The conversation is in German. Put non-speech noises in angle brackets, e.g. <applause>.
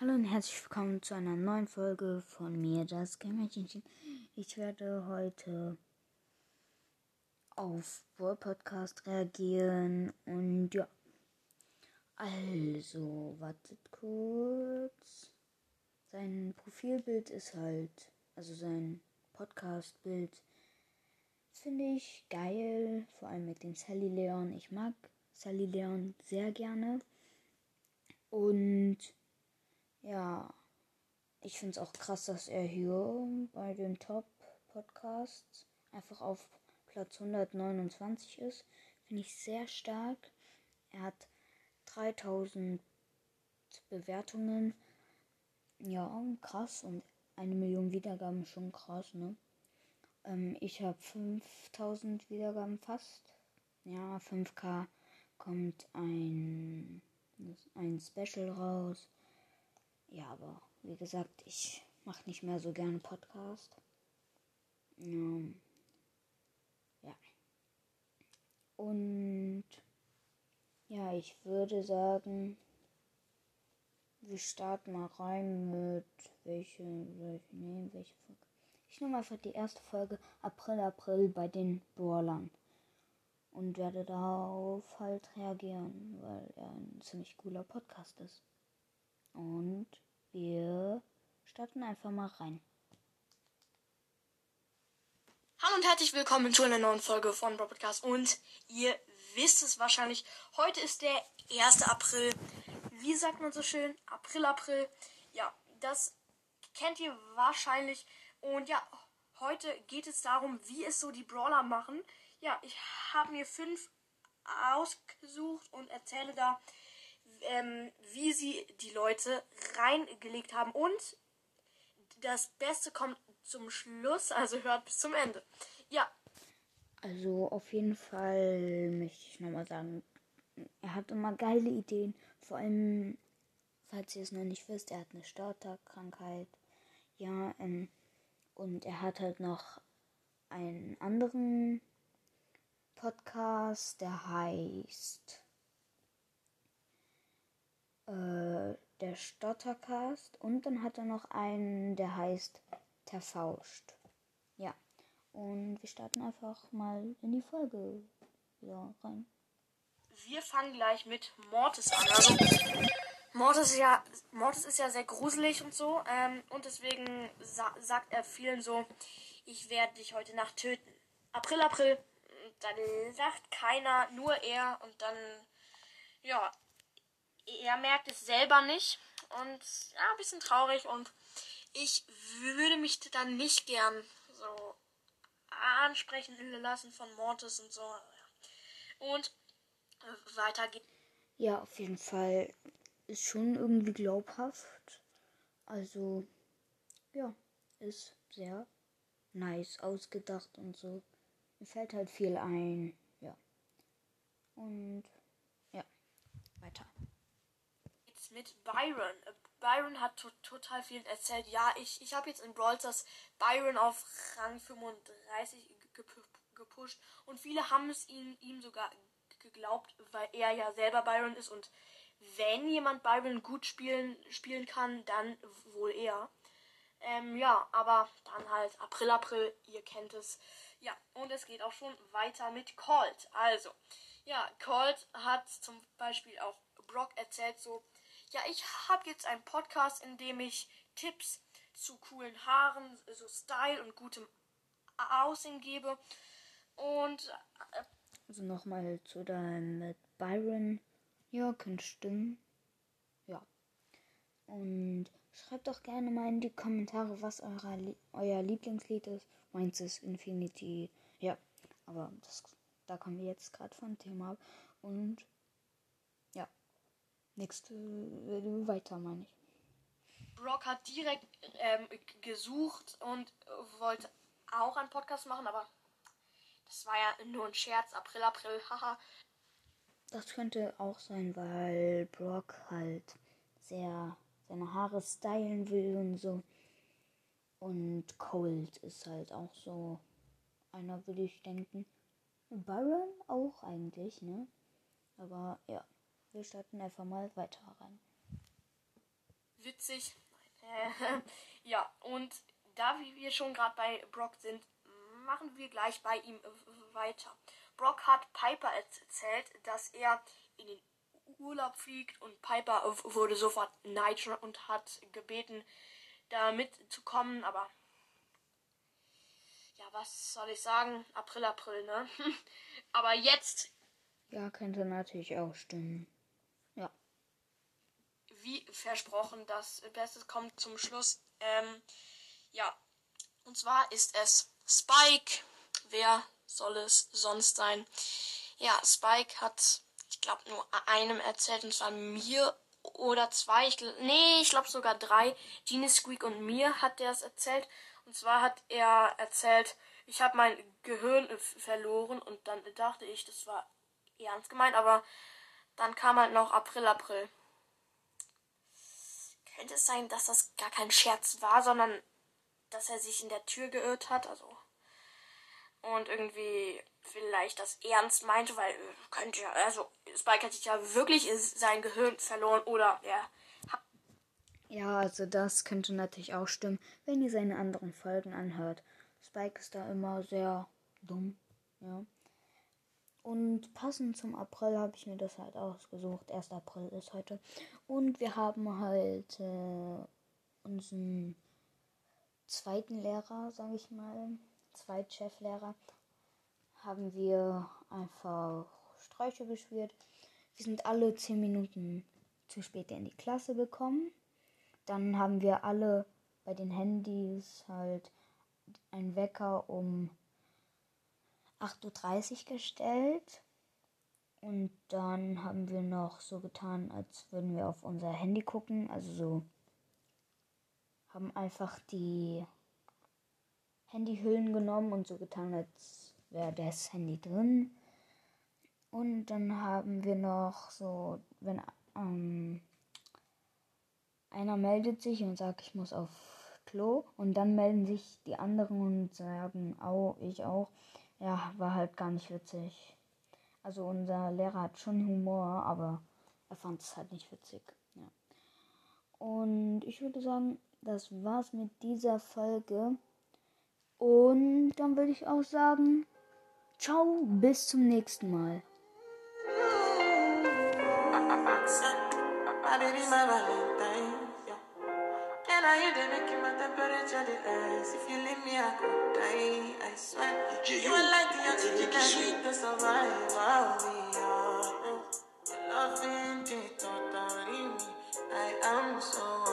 Hallo und herzlich willkommen zu einer neuen Folge von mir, das Gamerchen. Ich werde heute auf World Podcast reagieren und ja. Also, wartet kurz. Sein Profilbild ist halt, also sein Podcast-Bild finde ich geil, vor allem mit dem Sally Leon. Ich mag Sally Leon sehr gerne. Und ja, ich finde es auch krass, dass er hier bei den Top-Podcasts einfach auf Platz 129 ist. Finde ich sehr stark. Er hat 3000 Bewertungen. Ja, krass. Und eine Million Wiedergaben schon krass, ne? Ähm, ich habe 5000 Wiedergaben fast. Ja, 5K kommt ein, ein Special raus. Ja, aber wie gesagt, ich mache nicht mehr so gerne Podcast. Ähm, ja. Und ja, ich würde sagen, wir starten mal rein mit welche, welche, nee, welche Folge. Ich nehme einfach die erste Folge April, April bei den Brawlern. Und werde darauf halt reagieren, weil er ein ziemlich cooler Podcast ist. Und wir starten einfach mal rein. Hallo und herzlich willkommen zu einer neuen Folge von Podcast. Und ihr wisst es wahrscheinlich, heute ist der 1. April. Wie sagt man so schön? April, April. Ja, das kennt ihr wahrscheinlich. Und ja, heute geht es darum, wie es so die Brawler machen. Ja, ich habe mir fünf ausgesucht und erzähle da, ähm, wie sie die Leute reingelegt haben. Und das Beste kommt zum Schluss, also hört bis zum Ende. Ja. Also auf jeden Fall möchte ich nochmal sagen, er hat immer geile Ideen. Vor allem, falls ihr es noch nicht wisst, er hat eine Starterkrankheit. Ja, ähm, und er hat halt noch einen anderen Podcast, der heißt äh, der Stottercast und dann hat er noch einen, der heißt Terfauscht. Ja. Und wir starten einfach mal in die Folge wieder rein. Wir fangen gleich mit Mortis an. Also Mortis ist ja, Mortis ist ja sehr gruselig und so. Ähm, und deswegen sa sagt er vielen so, ich werde dich heute Nacht töten. April, April. Dann sagt keiner, nur er. Und dann, ja, er merkt es selber nicht und ja, ein bisschen traurig und ich würde mich dann nicht gern so ansprechen lassen von Mortis und so. Und weiter geht. Ja, auf jeden Fall ist schon irgendwie glaubhaft. Also, ja, ist sehr nice ausgedacht und so. Mir fällt halt viel ein, ja. Und ja, weiter mit Byron. Äh, Byron hat to total viel erzählt. Ja, ich, ich habe jetzt in Brawl Stars Byron auf Rang 35 gepusht und viele haben es ihm, ihm sogar geglaubt, weil er ja selber Byron ist und wenn jemand Byron gut spielen, spielen kann, dann wohl er. Ähm, ja, aber dann halt April, April, ihr kennt es. Ja, und es geht auch schon weiter mit Colt. Also, ja, Colt hat zum Beispiel auch Brock erzählt so, ja, ich habe jetzt einen Podcast, in dem ich Tipps zu coolen Haaren, so Style und gutem Aussehen gebe. Und. Äh, also nochmal zu deinem mit Byron. Ja, könnte stimmen. Ja. Und schreibt doch gerne mal in die Kommentare, was euer, euer Lieblingslied ist. Meins ist Infinity. Ja, aber das, da kommen wir jetzt gerade vom Thema ab. Und nächste äh, weiter, meine ich. Brock hat direkt ähm, gesucht und wollte auch einen Podcast machen, aber das war ja nur ein Scherz. April, April, haha. Das könnte auch sein, weil Brock halt sehr seine Haare stylen will und so. Und Cold ist halt auch so einer, würde ich denken. Byron auch eigentlich, ne? Aber ja. Wir starten einfach mal weiter rein. witzig. <laughs> ja, und da wir schon gerade bei Brock sind, machen wir gleich bei ihm weiter. Brock hat Piper erzählt, dass er in den Urlaub fliegt und Piper wurde sofort neidisch und hat gebeten, da mitzukommen, aber ja, was soll ich sagen? April, April, ne? <laughs> aber jetzt. Ja, könnte natürlich auch stimmen. Wie versprochen, das Beste kommt zum Schluss. Ähm, ja. Und zwar ist es Spike. Wer soll es sonst sein? Ja, Spike hat, ich glaube, nur einem erzählt, und zwar mir oder zwei. Ich, nee, ich glaube sogar drei. Genie Squeak und mir hat der es erzählt. Und zwar hat er erzählt, ich habe mein Gehirn verloren und dann dachte ich, das war ernst gemeint, aber dann kam halt noch April, April. Könnte es sein, dass das gar kein Scherz war, sondern dass er sich in der Tür geirrt hat, also und irgendwie vielleicht das ernst meinte, weil äh, könnte ja, also Spike hat sich ja wirklich sein Gehirn verloren oder er hat. Ja, also das könnte natürlich auch stimmen, wenn ihr seine anderen Folgen anhört. Spike ist da immer sehr dumm, ja. Und passend zum April habe ich mir das halt ausgesucht. 1. April ist heute. Und wir haben halt äh, unseren zweiten Lehrer, sage ich mal, Zweitcheflehrer, haben wir einfach Streiche gespielt. Wir sind alle zehn Minuten zu spät in die Klasse gekommen. Dann haben wir alle bei den Handys halt einen Wecker um 8.30 Uhr gestellt. Und dann haben wir noch so getan, als würden wir auf unser Handy gucken. Also so haben einfach die Handyhüllen genommen und so getan, als wäre das Handy drin. Und dann haben wir noch so, wenn ähm, einer meldet sich und sagt, ich muss auf Klo und dann melden sich die anderen und sagen, au, ich auch. Ja, war halt gar nicht witzig. Also unser Lehrer hat schon Humor, aber er fand es halt nicht witzig. Ja. Und ich würde sagen, das war's mit dieser Folge. Und dann würde ich auch sagen, ciao, bis zum nächsten Mal. now you they my temperature the ice. If you leave me, I could die. I swear. You are like the oxygen I need to survive. I'll be your loving, me. I am so.